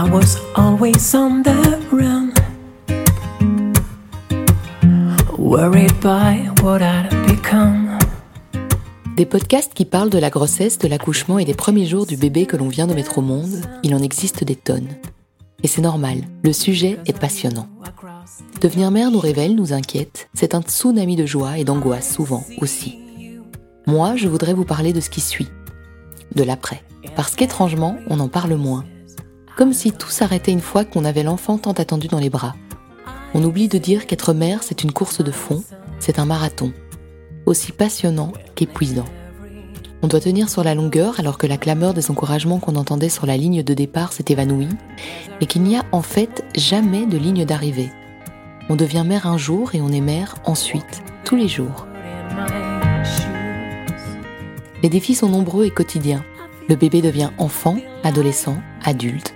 I was always on the run, worried by what I'd become. Des podcasts qui parlent de la grossesse, de l'accouchement et des premiers jours du bébé que l'on vient de mettre au monde, il en existe des tonnes. Et c'est normal, le sujet est passionnant. Devenir mère nous révèle, nous inquiète, c'est un tsunami de joie et d'angoisse souvent aussi. Moi, je voudrais vous parler de ce qui suit, de l'après. Parce qu'étrangement, on en parle moins. Comme si tout s'arrêtait une fois qu'on avait l'enfant tant attendu dans les bras. On oublie de dire qu'être mère, c'est une course de fond, c'est un marathon, aussi passionnant qu'épuisant. On doit tenir sur la longueur alors que la clameur des encouragements qu'on entendait sur la ligne de départ s'est évanouie, et qu'il n'y a en fait jamais de ligne d'arrivée. On devient mère un jour et on est mère ensuite, tous les jours. Les défis sont nombreux et quotidiens. Le bébé devient enfant, adolescent, adulte,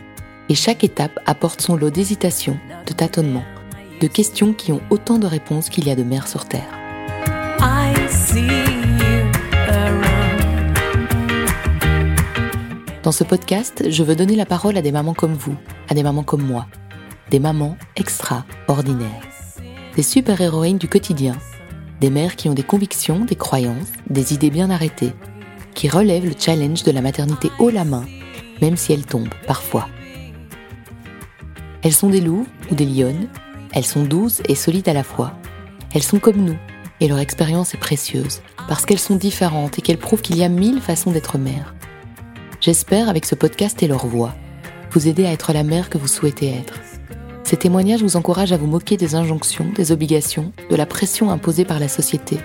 et chaque étape apporte son lot d'hésitations, de tâtonnements, de questions qui ont autant de réponses qu'il y a de mères sur Terre. Dans ce podcast, je veux donner la parole à des mamans comme vous, à des mamans comme moi, des mamans extraordinaires, des super-héroïnes du quotidien, des mères qui ont des convictions, des croyances, des idées bien arrêtées, qui relèvent le challenge de la maternité haut la main, même si elles tombent parfois. Elles sont des loups ou des lionnes, elles sont douces et solides à la fois. Elles sont comme nous, et leur expérience est précieuse, parce qu'elles sont différentes et qu'elles prouvent qu'il y a mille façons d'être mère. J'espère, avec ce podcast et leur voix, vous aider à être la mère que vous souhaitez être. Ces témoignages vous encouragent à vous moquer des injonctions, des obligations, de la pression imposée par la société,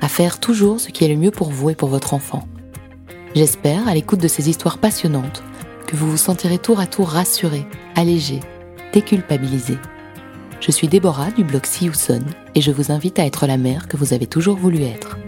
à faire toujours ce qui est le mieux pour vous et pour votre enfant. J'espère, à l'écoute de ces histoires passionnantes, que vous vous sentirez tour à tour rassuré, allégé, déculpabilisé. Je suis Déborah du blog See et je vous invite à être la mère que vous avez toujours voulu être.